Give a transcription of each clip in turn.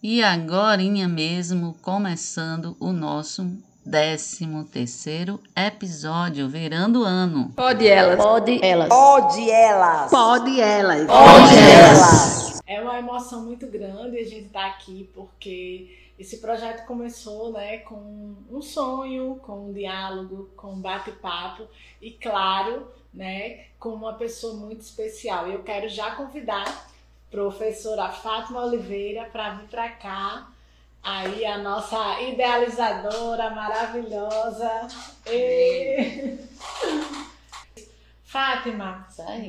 E agorinha mesmo, começando o nosso décimo terceiro episódio, virando ano. Pode elas. Pode elas. Pode elas. Pode elas. Pode elas. É uma emoção muito grande a gente estar aqui porque esse projeto começou, né, com um sonho, com um diálogo, com um bate-papo e claro, né, com uma pessoa muito especial. Eu quero já convidar professora Fátima Oliveira para vir para cá. Aí a nossa idealizadora maravilhosa. E... Fátima,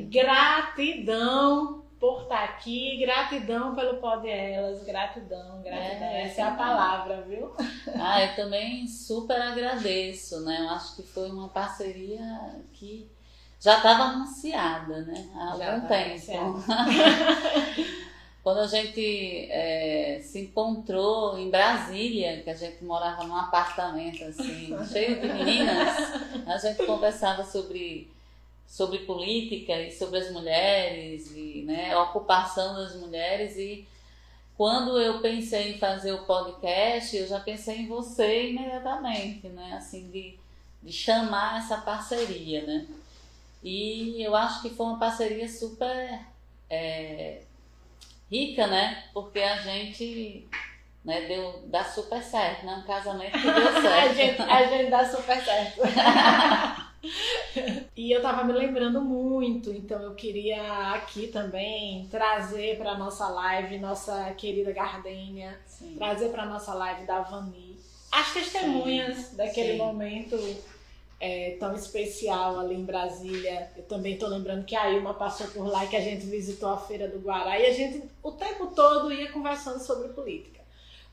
gratidão por estar aqui, gratidão pelo Pode Elas, gratidão, gratidão. É, Essa é a palavra, viu? Ah, eu também super agradeço, né? Eu acho que foi uma parceria que já estava anunciada, né? Há Já algum tempo. Quando a gente é, se encontrou em Brasília, que a gente morava num apartamento assim, cheio de meninas, a gente conversava sobre, sobre política e sobre as mulheres, e né, a ocupação das mulheres. E quando eu pensei em fazer o podcast, eu já pensei em você imediatamente, né? Assim, de, de chamar essa parceria, né? E eu acho que foi uma parceria super é, rica, né? Porque a gente né, deu, dá super certo, né? Um casamento que deu a, certo. gente, a gente dá super certo. e eu tava me lembrando muito, então eu queria aqui também trazer para nossa live nossa querida Gardênia, Sim. trazer para nossa live da Vani as testemunhas Sim, daquele sim. momento é, tão especial ali em Brasília. Eu também tô lembrando que a Ilma passou por lá e que a gente visitou a Feira do Guará e a gente o tempo todo ia conversando sobre política.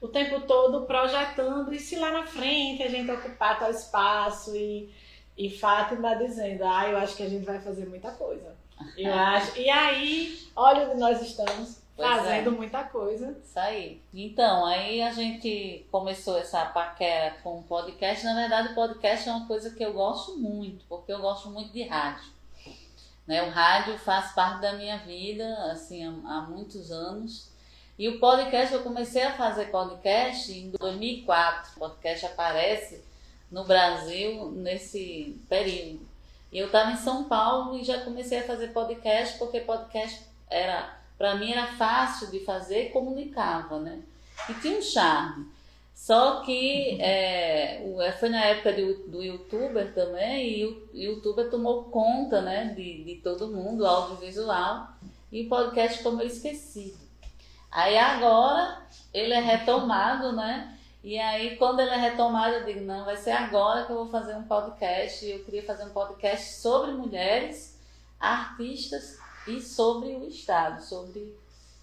O tempo todo projetando e se lá na frente a gente ocupar tal espaço e, e Fátima dizendo, ah, eu acho que a gente vai fazer muita coisa. Eu acho. E aí, olha onde nós estamos, Pois é. fazendo muita coisa. Isso aí. Então, aí a gente começou essa paquera com o podcast. Na verdade, o podcast é uma coisa que eu gosto muito, porque eu gosto muito de rádio. Né? O rádio faz parte da minha vida, assim, há, há muitos anos. E o podcast, eu comecei a fazer podcast em 2004. O podcast aparece no Brasil nesse período. E eu estava em São Paulo e já comecei a fazer podcast, porque podcast era para mim era fácil de fazer comunicava, né? E tinha um charme. Só que é, o- foi na época do, do youtuber também, e o youtuber tomou conta né, de, de todo mundo, audiovisual, e o podcast ficou meio esquecido. Aí agora ele é retomado, né? E aí quando ele é retomado, eu digo, não, vai ser agora que eu vou fazer um podcast. Eu queria fazer um podcast sobre mulheres, artistas e sobre o Estado, sobre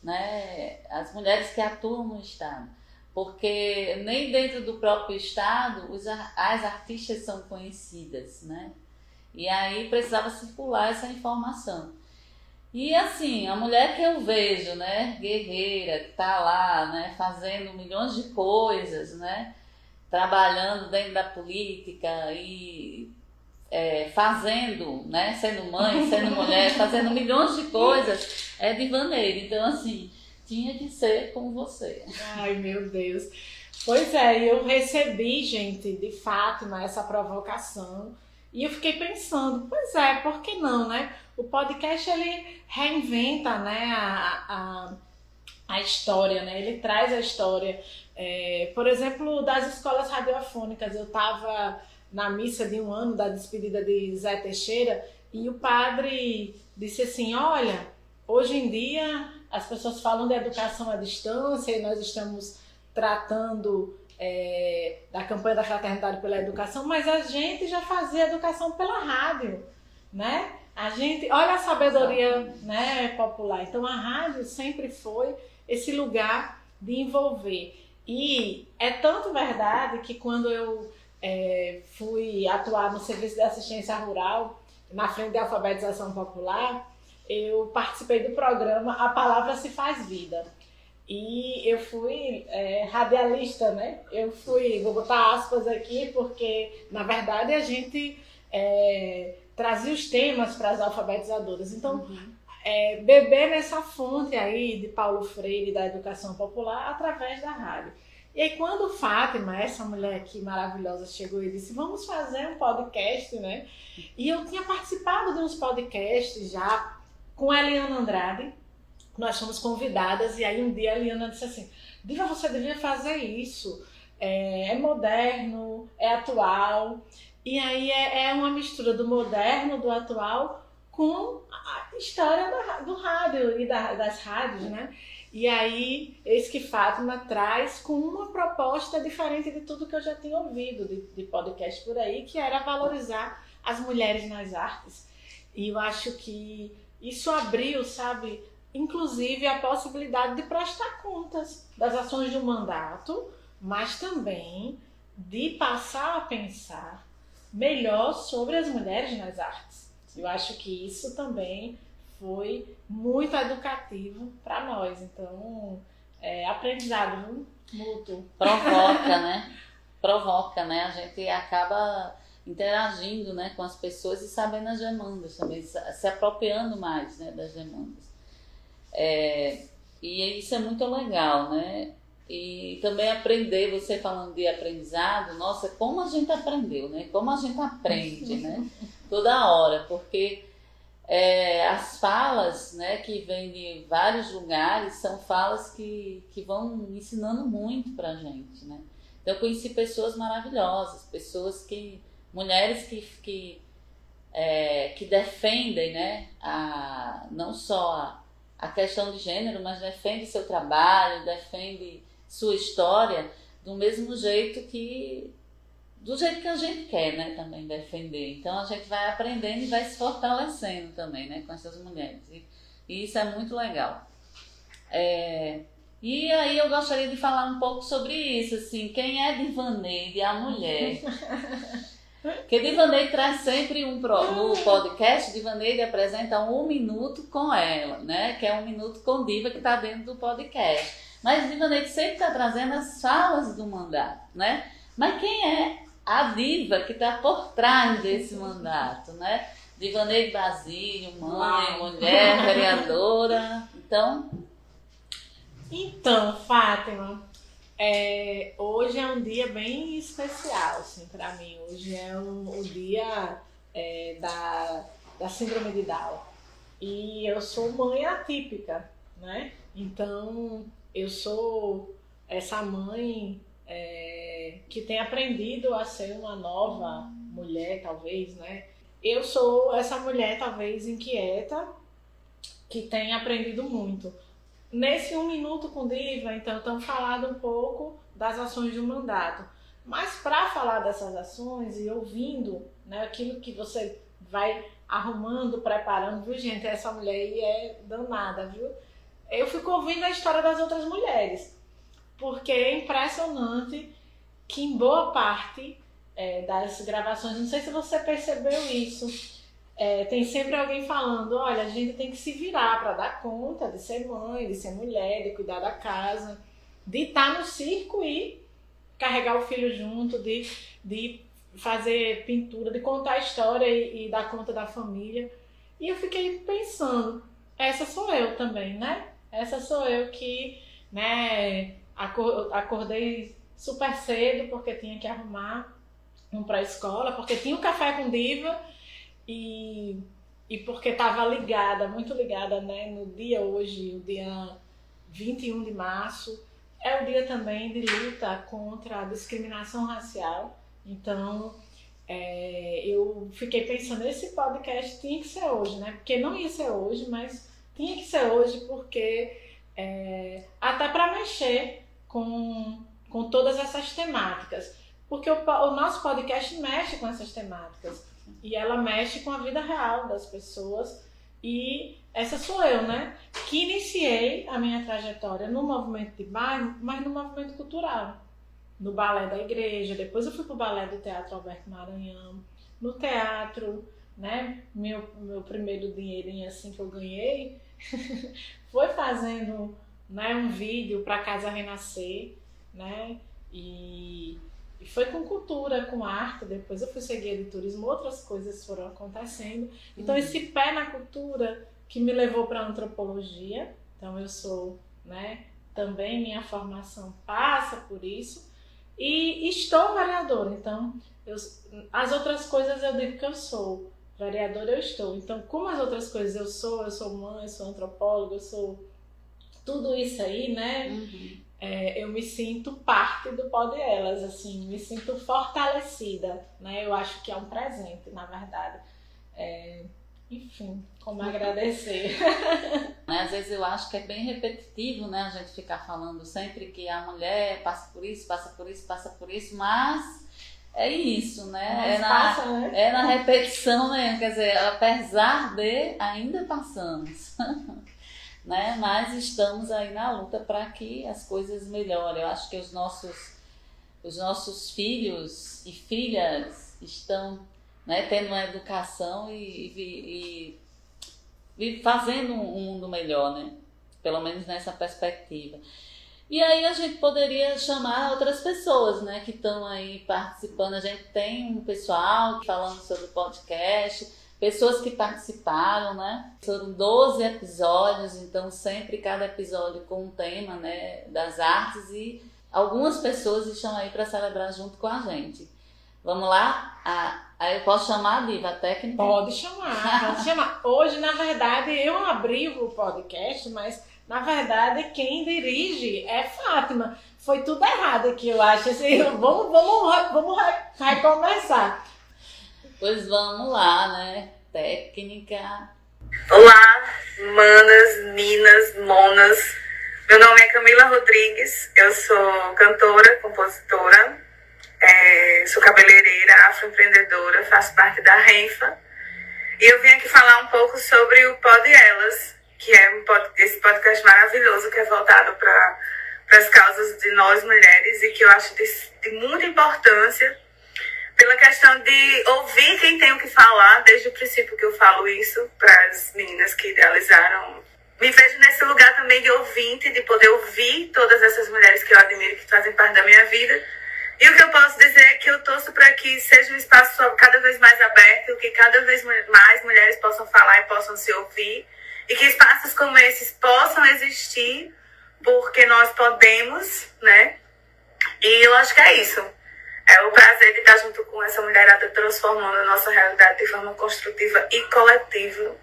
né, as mulheres que atuam no Estado. Porque nem dentro do próprio Estado os, as artistas são conhecidas, né? E aí precisava circular essa informação. E assim, a mulher que eu vejo, né, guerreira, que tá lá, né, fazendo milhões de coisas, né, trabalhando dentro da política e é, fazendo, né, sendo mãe, sendo mulher, fazendo milhões de coisas, é de Vaneira. Então, assim, tinha que ser com você. Ai, meu Deus. Pois é, eu recebi, gente, de Fátima, essa provocação. E eu fiquei pensando, pois é, por que não, né? O podcast, ele reinventa, né, a, a, a história, né? Ele traz a história. É, por exemplo, das escolas radiofônicas. Eu estava na missa de um ano da despedida de Zé Teixeira e o padre disse assim, olha, hoje em dia as pessoas falam de educação à distância e nós estamos tratando é, da campanha da fraternidade pela educação, mas a gente já fazia educação pela rádio, né? A gente, olha a sabedoria né, popular. Então a rádio sempre foi esse lugar de envolver. E é tanto verdade que quando eu é, fui atuar no serviço de assistência rural, na frente de alfabetização popular, eu participei do programa A Palavra Se Faz Vida. E eu fui é, radialista, né? Eu fui, vou botar aspas aqui, porque na verdade a gente é, trazia os temas para as alfabetizadoras. Então, é, beber nessa fonte aí de Paulo Freire da educação popular através da rádio. E aí quando Fátima, essa mulher aqui maravilhosa, chegou e disse, vamos fazer um podcast, né? E eu tinha participado de uns podcasts já com a Eliana Andrade, nós fomos convidadas e aí um dia a Eliana disse assim, Diva, você devia fazer isso, é, é moderno, é atual, e aí é, é uma mistura do moderno, do atual, com a história do rádio e da, das rádios, né? E aí, eis que Fátima traz com uma proposta diferente de tudo que eu já tinha ouvido de, de podcast por aí, que era valorizar as mulheres nas artes. E eu acho que isso abriu, sabe, inclusive a possibilidade de prestar contas das ações de um mandato, mas também de passar a pensar melhor sobre as mulheres nas artes. Eu acho que isso também foi muito educativo para nós. Então, é, aprendizado mútuo. Provoca, né? Provoca, né? A gente acaba interagindo né, com as pessoas e sabendo as demandas também, se apropriando mais né, das demandas. É, e isso é muito legal, né? E também aprender, você falando de aprendizado, nossa, como a gente aprendeu, né? Como a gente aprende, né? Toda hora, porque é, as falas, né, que vêm de vários lugares, são falas que, que vão ensinando muito pra gente, né? Então eu conheci pessoas maravilhosas, pessoas que, mulheres que, que, é, que defendem, né, a, não só a, a questão de gênero, mas defende seu trabalho, defende sua história do mesmo jeito que do jeito que a gente quer, né, também defender. Então a gente vai aprendendo e vai se fortalecendo também, né, com essas mulheres. E, e isso é muito legal. É, e aí eu gostaria de falar um pouco sobre isso, assim, quem é Divaneide, a mulher. Porque Divaneide traz sempre um no podcast, Divaneide apresenta um minuto com ela, né? Que é um minuto com Diva que está dentro do podcast. Mas Divaneide sempre está trazendo as falas do mandato, né? Mas quem é a diva que está por trás desse mandato, né? Divaneide Basílio, mãe, mulher, vereadora. Então. Então, Fátima, é, hoje é um dia bem especial, assim, para mim. Hoje é um, o dia é, da, da síndrome de Down. E eu sou mãe atípica, né? Então, eu sou essa mãe é, que tem aprendido a ser uma nova mulher, talvez, né? Eu sou essa mulher, talvez, inquieta, que tem aprendido muito. Nesse Um Minuto com Diva, então, estamos falando um pouco das ações um mandato. Mas para falar dessas ações e ouvindo né, aquilo que você vai arrumando, preparando, viu, gente? Essa mulher aí é danada, viu? eu fico ouvindo a história das outras mulheres, porque é impressionante que em boa parte é, das gravações, não sei se você percebeu isso, é, tem sempre alguém falando, olha, a gente tem que se virar para dar conta de ser mãe, de ser mulher, de cuidar da casa, de estar tá no circo e carregar o filho junto, de, de fazer pintura, de contar a história e, e dar conta da família. E eu fiquei pensando, essa sou eu também, né? Essa sou eu que, né, acordei super cedo porque tinha que arrumar um para a escola, porque tinha um café com diva e, e porque estava ligada, muito ligada, né, no dia hoje, o dia 21 de março, é o dia também de luta contra a discriminação racial. Então, é, eu fiquei pensando, esse podcast tinha que ser hoje, né? Porque não ia ser hoje, mas tinha que ser hoje porque é, até para mexer com, com todas essas temáticas. Porque o, o nosso podcast mexe com essas temáticas. E ela mexe com a vida real das pessoas. E essa sou eu, né? Que iniciei a minha trajetória no movimento de bairro, mas no movimento cultural. No balé da igreja, depois eu fui pro balé do Teatro Alberto Maranhão, no teatro, né? Meu, meu primeiro dinheirinho assim que eu ganhei foi fazendo né, um vídeo para Casa Renascer, né? E, e, foi com cultura, com arte. Depois eu fui seguir de turismo, outras coisas foram acontecendo. Então, uhum. esse pé na cultura que me levou para a antropologia. Então eu sou, né, também minha formação passa por isso. E estou vereadora, então eu, as outras coisas eu digo que eu sou. Vereadora eu estou. Então, como as outras coisas eu sou, eu sou mãe, eu sou antropóloga, eu sou tudo isso aí, né? Uhum. É, eu me sinto parte do Pode Elas, assim, me sinto fortalecida, né? Eu acho que é um presente, na verdade. É, enfim, como agradecer. Né, às vezes eu acho que é bem repetitivo, né? A gente ficar falando sempre que a mulher passa por isso, passa por isso, passa por isso, mas é isso, né? É na, passa, né? é na repetição mesmo, quer dizer, apesar de ainda passamos. né? Mas estamos aí na luta para que as coisas melhorem. Eu acho que os nossos, os nossos filhos e filhas estão né, tendo uma educação e, e, e fazendo um mundo melhor, né? Pelo menos nessa perspectiva. E aí a gente poderia chamar outras pessoas, né, que estão aí participando. A gente tem um pessoal falando sobre o podcast, pessoas que participaram, né? Foram 12 episódios, então sempre cada episódio com um tema, né, das artes e algumas pessoas estão aí para celebrar junto com a gente. Vamos lá? Aí eu posso chamar a Diva a técnica? Pode chamar, pode chamar. Hoje, na verdade, eu abri o podcast, mas na verdade quem dirige é Fátima. Foi tudo errado aqui, eu acho. Assim, vamos, vamos, vamos recomeçar. Pois vamos lá, né? Técnica. Olá, manas, minas, monas. Meu nome é Camila Rodrigues, eu sou cantora, compositora é, sou cabeleireira, afroempreendedora, faço parte da Renfa. E eu vim aqui falar um pouco sobre o Pod Elas, que é um pod, esse podcast maravilhoso que é voltado para as causas de nós mulheres e que eu acho de, de muita importância pela questão de ouvir quem tem o que falar, desde o princípio que eu falo isso para as meninas que idealizaram. Me vejo nesse lugar também de ouvinte, de poder ouvir todas essas mulheres que eu admiro, que fazem parte da minha vida e o que eu posso dizer é que eu torço para que seja um espaço cada vez mais aberto, que cada vez mais mulheres possam falar e possam se ouvir, e que espaços como esses possam existir, porque nós podemos, né? E eu acho que é isso. É o prazer de estar junto com essa mulherada transformando a nossa realidade de forma construtiva e coletiva,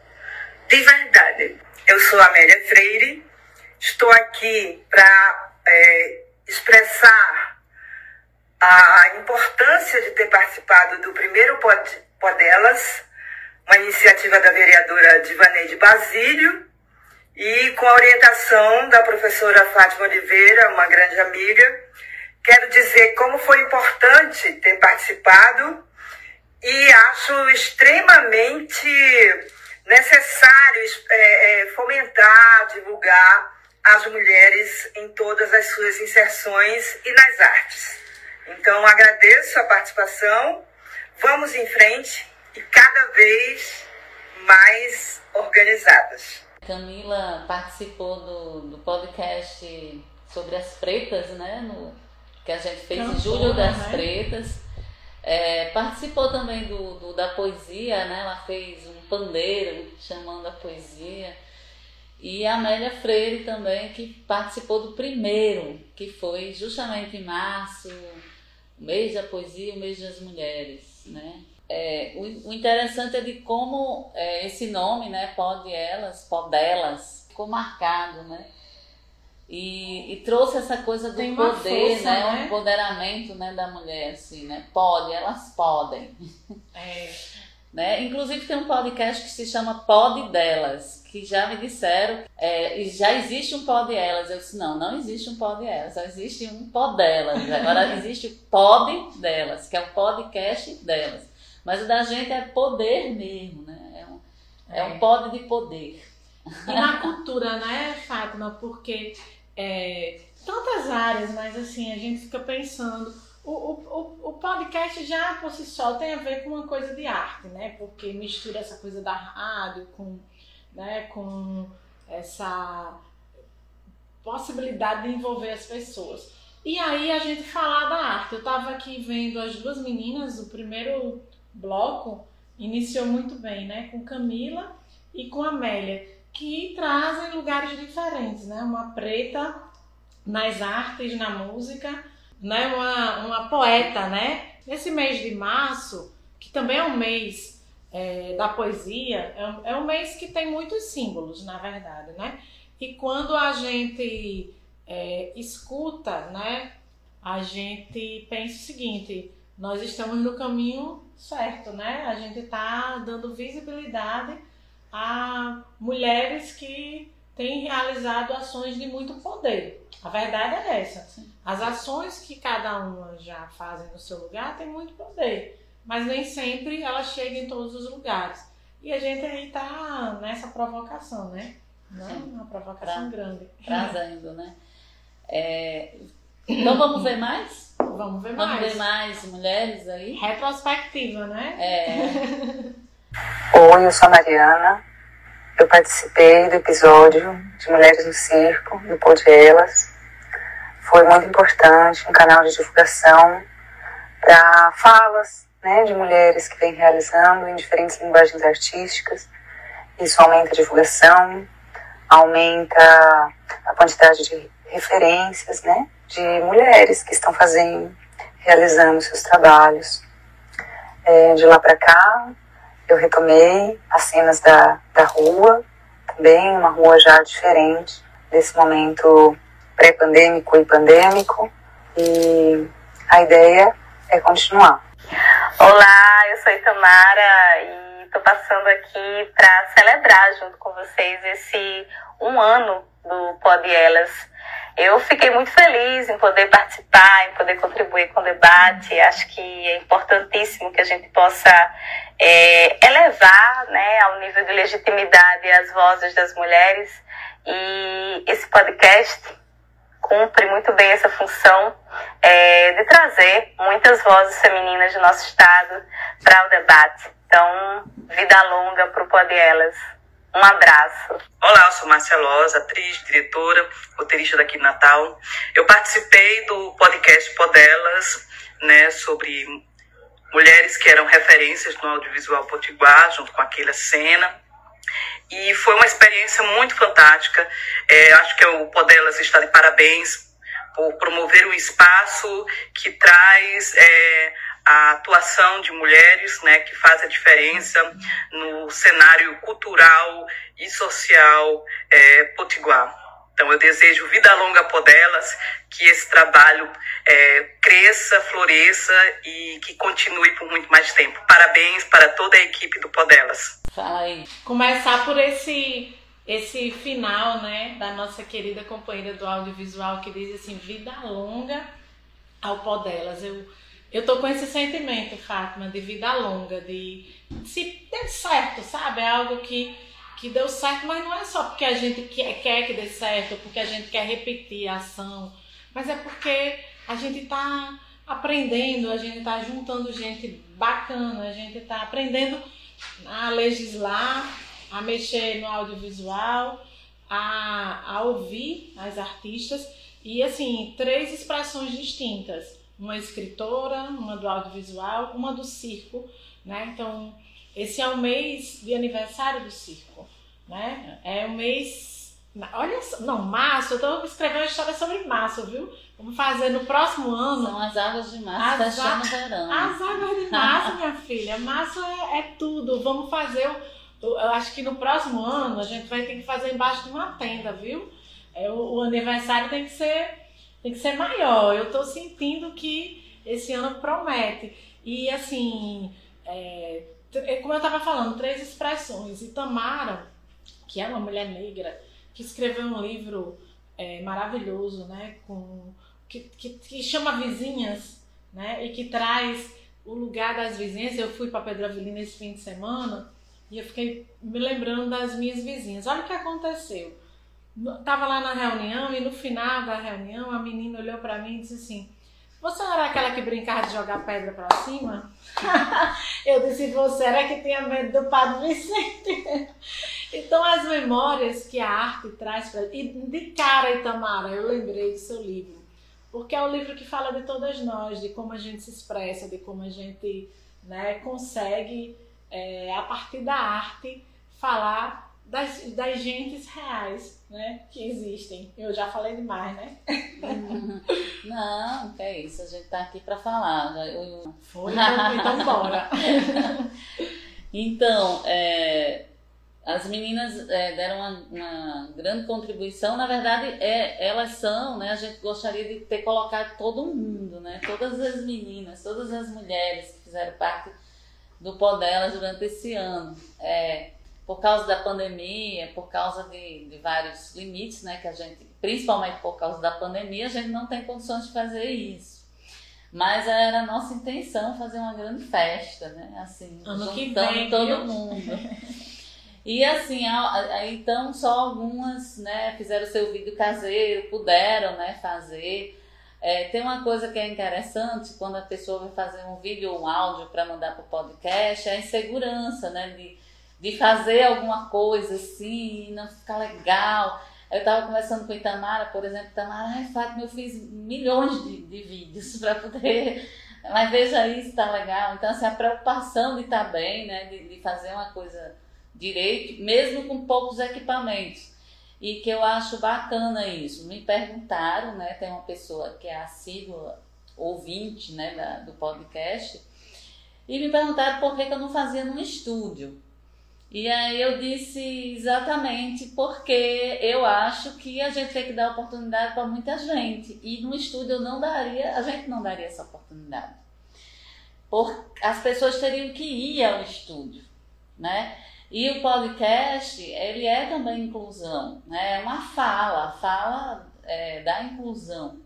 de verdade. Eu sou Amélia Freire, estou aqui para é, expressar a importância de ter participado do primeiro Podelas, uma iniciativa da vereadora Divaneide Basílio, e com a orientação da professora Fátima Oliveira, uma grande amiga. Quero dizer como foi importante ter participado e acho extremamente necessário é, é, fomentar, divulgar as mulheres em todas as suas inserções e nas artes. Então agradeço a participação. Vamos em frente e cada vez mais organizadas. Camila participou do, do podcast sobre as pretas, né? No, que a gente fez em julho das né? pretas. É, participou também do, do, da poesia, né? Ela fez um pandeiro chamando a poesia. E a Amélia Freire também, que participou do primeiro, que foi justamente em março, o mês da poesia, o mês das mulheres, né? É, o, o, interessante é de como é, esse nome, né, pode elas, pode elas, ficou marcado, né? E, e trouxe essa coisa do Tem poder, força, né? né? O empoderamento né, da mulher, assim, né? Pode, elas podem. É. né? Inclusive tem um podcast que se chama Pode Delas, que já me disseram, é, já existe um pod elas. Eu disse, não, não existe um pod elas, só existe um pod delas. Agora existe o pod delas, que é o podcast delas. Mas o da gente é poder mesmo, né? É um, é. é um pod de poder. E na cultura, né, Fátima? Porque é, tantas áreas, mas assim, a gente fica pensando. O, o, o podcast já por si só tem a ver com uma coisa de arte, né? Porque mistura essa coisa da rádio com né, com essa possibilidade de envolver as pessoas. E aí a gente falar da arte. Eu estava aqui vendo as duas meninas, o primeiro bloco iniciou muito bem, né, com Camila e com Amélia. Que trazem lugares diferentes, né? Uma preta nas artes, na música, né? Uma, uma poeta, né? Nesse mês de março, que também é um mês é, da poesia, é um, é um mês que tem muitos símbolos, na verdade, né? E quando a gente é, escuta, né? A gente pensa o seguinte: nós estamos no caminho certo, né? A gente está dando visibilidade a mulheres que têm realizado ações de muito poder. A verdade é essa. As ações que cada uma já fazem no seu lugar têm muito poder, mas nem sempre elas chegam em todos os lugares. E a gente aí está nessa provocação, né? Não, é uma provocação pra, grande. Trazendo, né? É, então vamos ver mais? Vamos ver mais. Vamos ver mais mulheres aí? Retrospectiva, né? É. Oi, eu sou a Mariana. Eu participei do episódio de Mulheres no Circo, do Pod Elas. Foi muito importante, um canal de divulgação para falas né, de mulheres que vêm realizando em diferentes linguagens artísticas. Isso aumenta a divulgação, aumenta a quantidade de referências né, de mulheres que estão fazendo, realizando seus trabalhos. É, de lá para cá, eu retomei as cenas da, da rua, também uma rua já diferente desse momento pré-pandêmico e pandêmico, e a ideia é continuar. Olá, eu sou Itamara e estou passando aqui para celebrar junto com vocês esse um ano do Pod Elas eu fiquei muito feliz em poder participar, em poder contribuir com o debate. Acho que é importantíssimo que a gente possa é, elevar né, ao nível de legitimidade as vozes das mulheres. E esse podcast cumpre muito bem essa função é, de trazer muitas vozes femininas do nosso Estado para o debate. Então, vida longa para o Pod Elas. Um abraço. Olá, eu sou Márcia Loza, atriz, diretora, roteirista daqui de Natal. Eu participei do podcast Podelas, né, sobre mulheres que eram referências no audiovisual potiguar, junto com aquela cena. E foi uma experiência muito fantástica. É, acho que o Podelas está de parabéns por promover um espaço que traz é, a atuação de mulheres, né, que faz a diferença no cenário cultural e social é, potiguar. Então, eu desejo vida longa por elas, que esse trabalho é, cresça, floresça e que continue por muito mais tempo. Parabéns para toda a equipe do Podelas. Fala aí. Começar por esse esse final, né, da nossa querida companheira do audiovisual que diz assim, vida longa ao Podelas. Eu eu tô com esse sentimento, Fátima, de vida longa, de se deu certo, sabe? É algo que, que deu certo, mas não é só porque a gente quer, quer que dê certo, porque a gente quer repetir a ação, mas é porque a gente tá aprendendo, a gente tá juntando gente bacana, a gente tá aprendendo a legislar, a mexer no audiovisual, a, a ouvir as artistas e assim, três expressões distintas uma escritora, uma do audiovisual, uma do circo, né? Então, esse é o mês de aniversário do circo, né? É o mês... Olha só, não, março, eu estou escrevendo uma história sobre março, viu? Vamos fazer no próximo ano... São as águas de março, as fechando o verão. As águas de março, minha filha. Março é, é tudo. Vamos fazer... O, eu acho que no próximo ano a gente vai ter que fazer embaixo de uma tenda, viu? É, o, o aniversário tem que ser tem que ser maior. Eu estou sentindo que esse ano promete. E assim, é, é como eu estava falando, três expressões. E Tamara, que é uma mulher negra, que escreveu um livro é, maravilhoso, né? Com, que, que, que, chama Vizinhas, né? E que traz o lugar das vizinhas. Eu fui para Pedro Avelino esse fim de semana e eu fiquei me lembrando das minhas vizinhas. Olha o que aconteceu. Tava lá na reunião e no final da reunião a menina olhou para mim e disse assim: Você era aquela que brincava de jogar pedra para cima? eu disse: Você era que tinha medo do Padre Vicente. então, as memórias que a arte traz para. E de cara, Itamara, eu lembrei do seu livro. Porque é o livro que fala de todas nós, de como a gente se expressa, de como a gente né, consegue, é, a partir da arte, falar das, das gentes reais, né? Que existem. Eu já falei demais, né? Não, que é isso, a gente tá aqui para falar. Eu... Foi, então, então bora. então, é, as meninas é, deram uma, uma, grande contribuição. Na verdade, é, elas são, né? A gente gostaria de ter colocado todo mundo, né? Todas as meninas, todas as mulheres que fizeram parte do pó delas durante esse ano. É, por causa da pandemia, por causa de, de vários limites, né? Que a gente, principalmente por causa da pandemia, a gente não tem condições de fazer isso. Mas era a nossa intenção fazer uma grande festa, né? Assim, ano juntando que vem, todo viu? mundo. E assim, então só algumas né, fizeram seu vídeo caseiro, puderam né, fazer. É, tem uma coisa que é interessante quando a pessoa vai fazer um vídeo ou um áudio para mandar para o podcast, é a insegurança, né? De, de fazer alguma coisa assim não ficar legal. Eu estava conversando com Itamara, por exemplo, Itamara, ai, Fátima, eu fiz milhões de, de vídeos para poder. Mas veja isso, tá legal. Então, assim, a preocupação de estar tá bem, né? De, de fazer uma coisa direito, mesmo com poucos equipamentos. E que eu acho bacana isso. Me perguntaram, né? Tem uma pessoa que é assídua, ouvinte né, da, do podcast, e me perguntaram por que, que eu não fazia num estúdio. E aí eu disse exatamente porque eu acho que a gente tem que dar oportunidade para muita gente. E no estúdio eu não daria, a gente não daria essa oportunidade. Por, as pessoas teriam que ir ao estúdio, né? E o podcast, ele é também inclusão, né? É uma fala, fala é, da inclusão.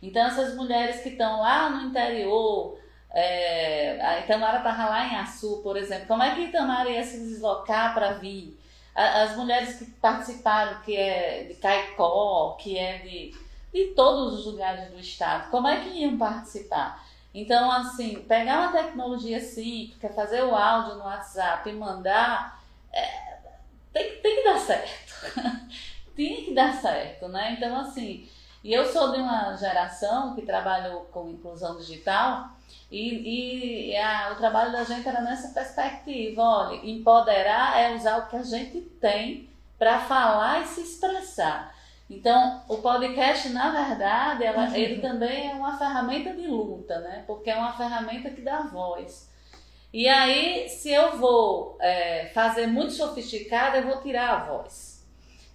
Então, essas mulheres que estão lá no interior, é, a Itamara estava lá em Açu, por exemplo, como é que Itamara ia se deslocar para vir? As mulheres que participaram, que é de Caicó, que é de, de todos os lugares do estado, como é que iam participar? Então, assim, pegar uma tecnologia simples, fazer o áudio no WhatsApp e mandar, é, tem, tem que dar certo. tem que dar certo, né? Então, assim, e eu sou de uma geração que trabalhou com inclusão digital e, e a, o trabalho da gente era nessa perspectiva, olha, empoderar é usar o que a gente tem para falar e se expressar. Então, o podcast, na verdade, ela, uhum. ele também é uma ferramenta de luta, né? Porque é uma ferramenta que dá voz. E aí, se eu vou é, fazer muito sofisticado, eu vou tirar a voz.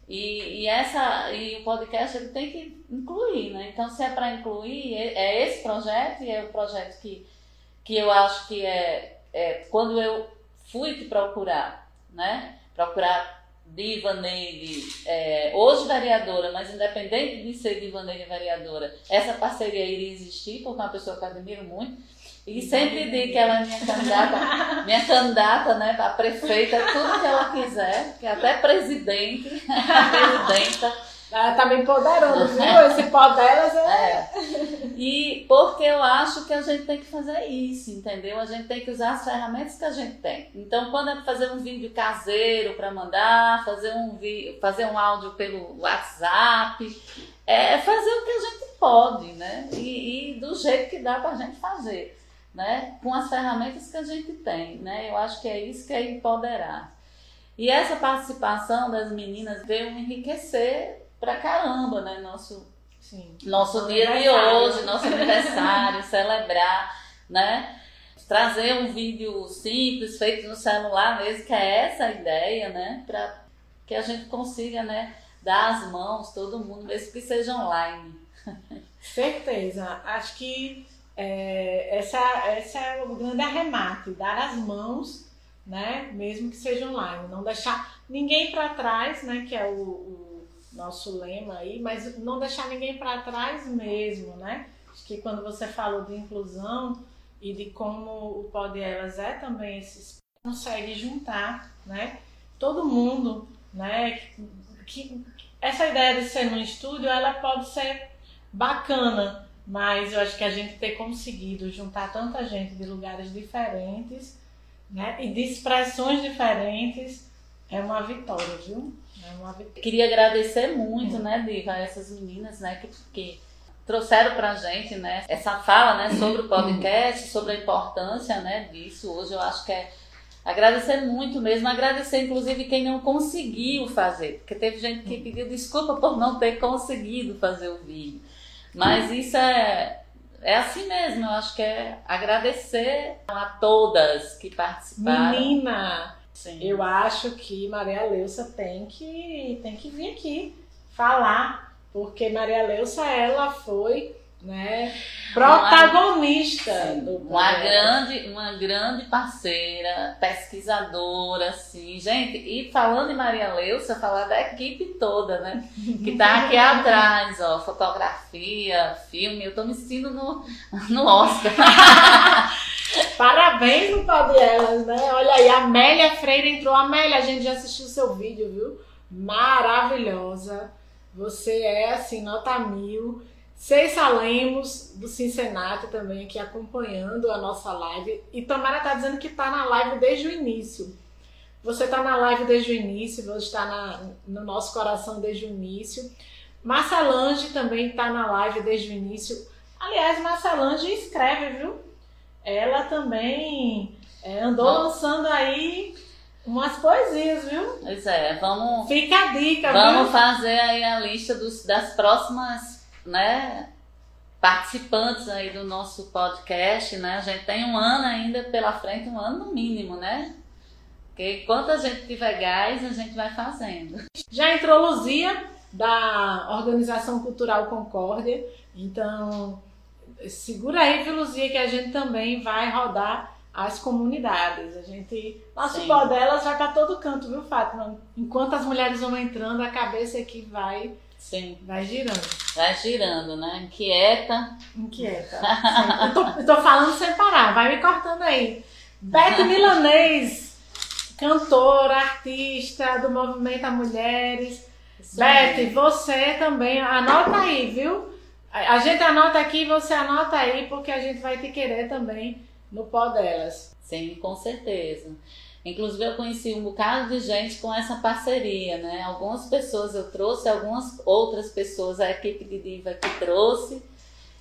E, e, essa, e o podcast ele tem que incluir, né? Então, se é para incluir, é, é esse projeto, e é o projeto que, que eu acho que é, é quando eu fui te procurar, né? Procurar Diva Neide, é, hoje vereadora, mas independente de ser Diva Neide vereadora, essa parceria iria existir, porque é uma pessoa que eu admiro muito. E sempre digo que ela é minha candidata, minha candidata, né, a prefeita, tudo que ela quiser, que até presidente, presidenta. Ela tá bem poderosa, viu? Esse pó delas é... é. E porque eu acho que a gente tem que fazer isso, entendeu? A gente tem que usar as ferramentas que a gente tem. Então, quando é fazer um vídeo caseiro para mandar, fazer um, fazer um áudio pelo WhatsApp, é fazer o que a gente pode, né? E, e do jeito que dá pra gente fazer né? Com as ferramentas que a gente tem, né? Eu acho que é isso que é empoderar. E essa participação das meninas veio enriquecer pra caramba, né? Nosso, Sim. nosso dia de hoje, nosso aniversário, celebrar, né? Trazer um vídeo simples, feito no celular mesmo, que é essa a ideia, né? Para que a gente consiga, né? Dar as mãos, todo mundo, mesmo que seja online. Certeza. Acho que é, essa, essa é o grande arremate, dar as mãos, né, mesmo que seja online, não deixar ninguém para trás, né, que é o, o, nosso lema aí, mas não deixar ninguém para trás mesmo, né? Acho que quando você falou de inclusão e de como o Pode Elas é também esse consegue juntar, né, todo mundo, né, que essa ideia de ser no estúdio, ela pode ser bacana, mas eu acho que a gente ter conseguido juntar tanta gente de lugares diferentes né, e de expressões diferentes é uma vitória, viu? É. Queria agradecer muito, é. né, Diva, a essas meninas, né, que, que trouxeram pra gente, né, essa fala, né, sobre o podcast, sobre a importância, né, disso. Hoje eu acho que é Agradecer muito mesmo, agradecer inclusive quem não conseguiu fazer, porque teve gente que pediu desculpa por não ter conseguido fazer o vídeo. Mas isso é, é assim mesmo, eu acho que é agradecer a todas que participaram. Menina, Sim. eu acho que Maria Leusa tem que, tem que vir aqui falar, porque Maria Leusa, ela foi né, protagonista uma programa. grande, uma grande parceira, pesquisadora, assim, gente. E falando em Maria Leusa, falar da equipe toda, né? Que tá aqui atrás, ó, fotografia, filme. Eu tô me sentindo no, no Oscar. Parabéns no pau delas, né? Olha aí, a Amélia Freire entrou. Amélia, a gente já assistiu o seu vídeo, viu? Maravilhosa. Você é, assim, nota mil. Ceissa Lemos, do Cincenato, também aqui acompanhando a nossa live. E Tamara tá dizendo que tá na live desde o início. Você tá na live desde o início, você está na- no nosso coração desde o início. Marcelange também tá na live desde o início. Aliás, Marcelange escreve, viu? Ela também é, andou Não. lançando aí umas poesias, viu? Pois é, vamos, Fica a dica, vamos viu? fazer aí a lista dos, das próximas, né? Participantes aí do nosso podcast, né? A gente tem um ano ainda pela frente, um ano no mínimo, né? Porque enquanto a gente tiver gás, a gente vai fazendo. Já entrou Luzia, da Organização Cultural Concórdia. Então, segura aí, viu, Luzia, que a gente também vai rodar as comunidades. A gente. Nosso Sim. pó delas vai para todo canto, viu, Fátima? Enquanto as mulheres vão entrando, a cabeça aqui vai, Sim, vai girando. vai girando, né? Inquieta. Inquieta. Eu tô, eu tô falando sem parar, vai me cortando aí. Beto Milanês, cantora, artista do Movimento a Mulheres. Isso. Beth, você também, anota aí, viu? A a gente anota aqui, você anota aí, porque a gente vai te querer também no pó delas. Sim, com certeza. Inclusive eu conheci um bocado de gente com essa parceria, né? Algumas pessoas eu trouxe, algumas outras pessoas a equipe de diva que trouxe.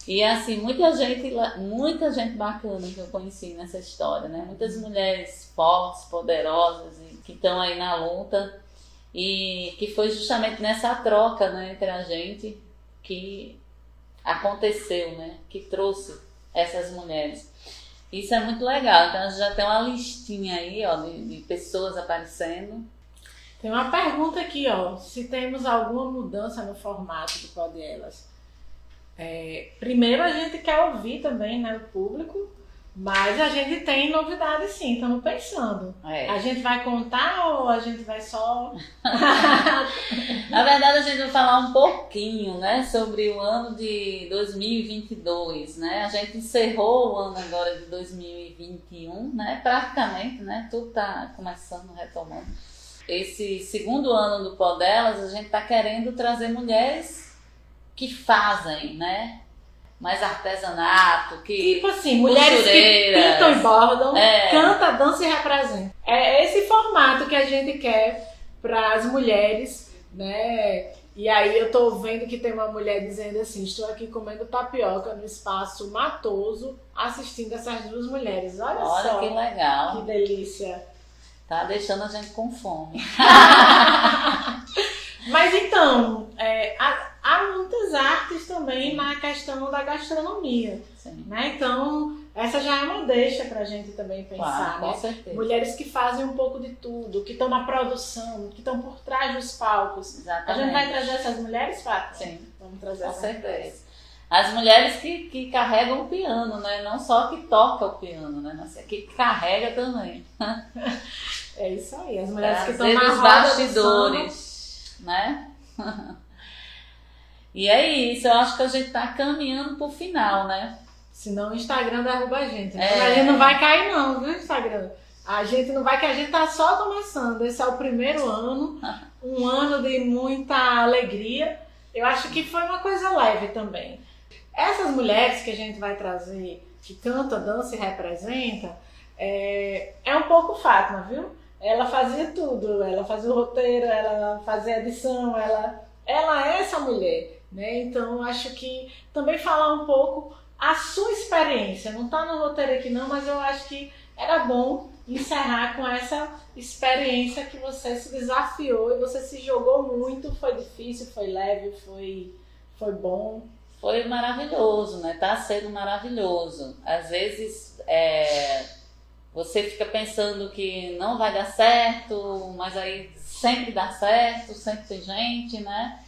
E assim, muita gente, muita gente bacana que eu conheci nessa história, né? Muitas mulheres fortes, poderosas e que estão aí na luta. E que foi justamente nessa troca, né, entre a gente que aconteceu, né? Que trouxe essas mulheres. Isso é muito legal. Então a gente já tem uma listinha aí, ó, de, de pessoas aparecendo. Tem uma pergunta aqui, ó. Se temos alguma mudança no formato do pó delas. É, primeiro a gente quer ouvir também, né, o público, mas a gente tem novidades sim, estamos pensando. É. A gente vai contar ou a gente vai só. Na verdade, a gente vai falar um pouquinho, né, sobre o ano de 2022, né? A gente encerrou o ano agora de 2021, né? Praticamente, né? Tudo tá começando, retomando. Esse segundo ano do Pó Delas, a gente tá querendo trazer mulheres que fazem, né? Mais artesanato, que Tipo assim, mulheres que pintam e bordam, É. canta, dança e representa. É esse formato que a gente quer para as mulheres, né? E aí eu tô vendo que tem uma mulher dizendo assim: estou aqui comendo tapioca no espaço matoso, assistindo essas duas mulheres. Olha, olha só que legal. que delícia. Tá deixando a gente com fome. Mas então, é, há, há muitas artes também na questão da gastronomia, Sim. né? Então, essa já é uma deixa pra gente também pensar, Claro, né? com certeza. Mulheres que fazem um pouco de tudo, que estão na produção, que estão por trás dos palcos. A Exatamente. gente vai trazer essas mulheres, Fátima? Sim. Vamos trazer Com certeza. mulheres. As mulheres que, que carregam o piano, né? Não só que toca o piano, né? Mas que carrega também. É isso aí, as mulheres que estão na roda do bastidores, né? e é isso, eu acho que a gente tá caminhando pro final, né? Senão o Instagram derruba a gente. Né? É. A gente não vai cair não, viu, Instagram? A gente não vai, que a gente tá só começando. Esse é o primeiro ano, um ano de muita alegria. Eu acho que foi uma coisa leve também. Essas mulheres que a gente vai trazer, que canta, dança e representa, é, é um pouco Fátima, viu? Ela fazia tudo, ela fazia o roteiro, ela fazia a edição, ela, ela é essa mulher, né? Então acho que também falar um pouco a sua experiência, não tá no roteiro aqui não, mas eu acho que era bom encerrar com essa experiência que você se desafiou e você se jogou muito. Foi difícil, foi leve, foi, foi bom. Foi maravilhoso, né? Tá sendo maravilhoso. Às vezes é, você fica pensando que não vai dar certo, mas aí sempre dá certo, sempre tem gente, né?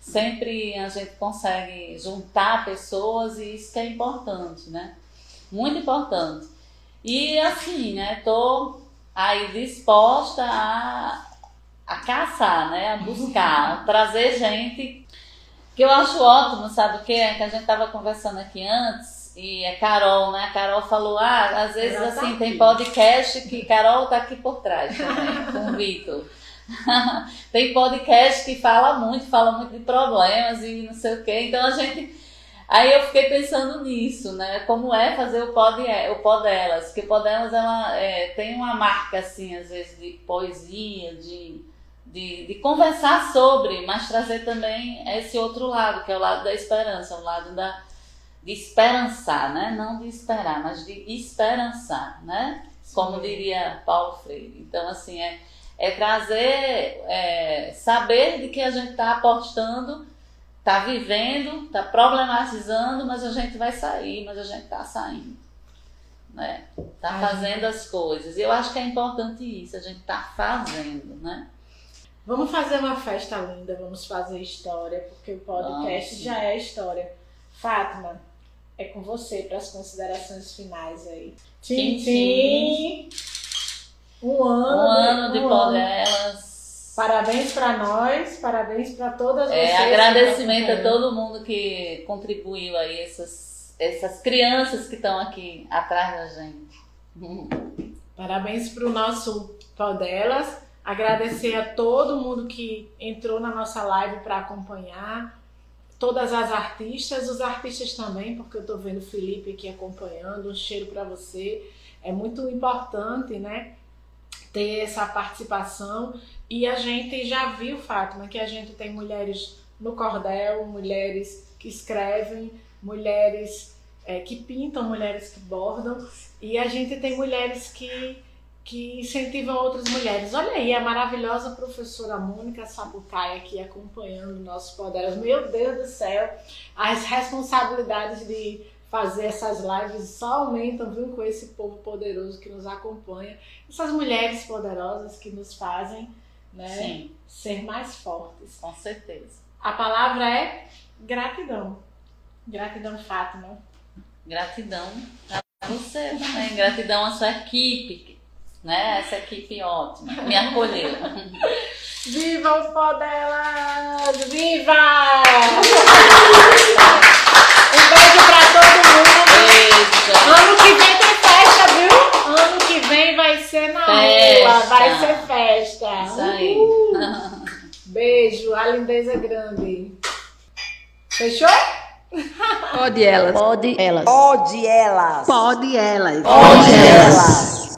Sempre a gente consegue juntar pessoas e isso que é importante, né? Muito importante. E assim, né? Tô aí disposta a, a caçar, né? A buscar, trazer gente que eu acho ótimo, sabe o que? É que a gente tava conversando aqui antes e a Carol, né? A Carol falou, ah, às vezes assim, tem podcast que Carol tá aqui por trás também, com o Vitor. tem podcast que fala muito, fala muito de problemas e não sei o quê. Então a gente. Aí eu fiquei pensando nisso, né? Como é fazer o pod, o pod delas. Porque o pod delas ela, é, tem uma marca, assim, às vezes, de poesia, de, de, de conversar sobre, mas trazer também esse outro lado, que é o lado da esperança, o lado da, de esperançar, né? Não de esperar, mas de esperançar, né? Como diria Paulo Freire. Então, assim, é é trazer, é, saber de que a gente está apostando, está vivendo, está problematizando, mas a gente vai sair, mas a gente está saindo. Né? Tá fazendo as coisas. Eu acho que é importante isso, a gente tá fazendo, né? Vamos fazer uma festa linda, vamos fazer história, porque o podcast já é história. Fátima, é com você para as considerações finais aí. Tchim, tchim. Um ano, um ano de um Podelas. Parabéns para nós, parabéns para todas é, vocês. Agradecimento a todo mundo que contribuiu aí, essas, essas crianças que estão aqui atrás da gente. Parabéns para o nosso Podelas. Agradecer a todo mundo que entrou na nossa live para acompanhar. Todas as artistas, os artistas também, porque eu estou vendo o Felipe aqui acompanhando. Um cheiro para você. É muito importante, né? ter essa participação. E a gente já viu, Fátima, que a gente tem mulheres no cordel, mulheres que escrevem, mulheres é, que pintam, mulheres que bordam, e a gente tem mulheres que, que incentivam outras mulheres. Olha aí, a maravilhosa professora Mônica Sabucai aqui acompanhando o nosso Poderes. Meu Deus do céu, as responsabilidades de fazer essas lives só aumentam, viu, com esse povo poderoso que nos acompanha, essas mulheres poderosas que nos fazem né, Sim. ser mais fortes. Com certeza. A palavra é gratidão. Gratidão, Fátima. Gratidão a você também. Gratidão à sua equipe, né? Essa equipe ótima. Me acolheu. Viva o Podelas! Viva! Um beijo pra todo mundo. Beijo. Ano que vem tem festa, viu? Ano que vem vai ser na festa. rua, vai ser festa. Isso aí. Beijo, a lindeza é grande. Fechou? Pode elas. Pode elas. Pode elas. Pode elas. Pode elas.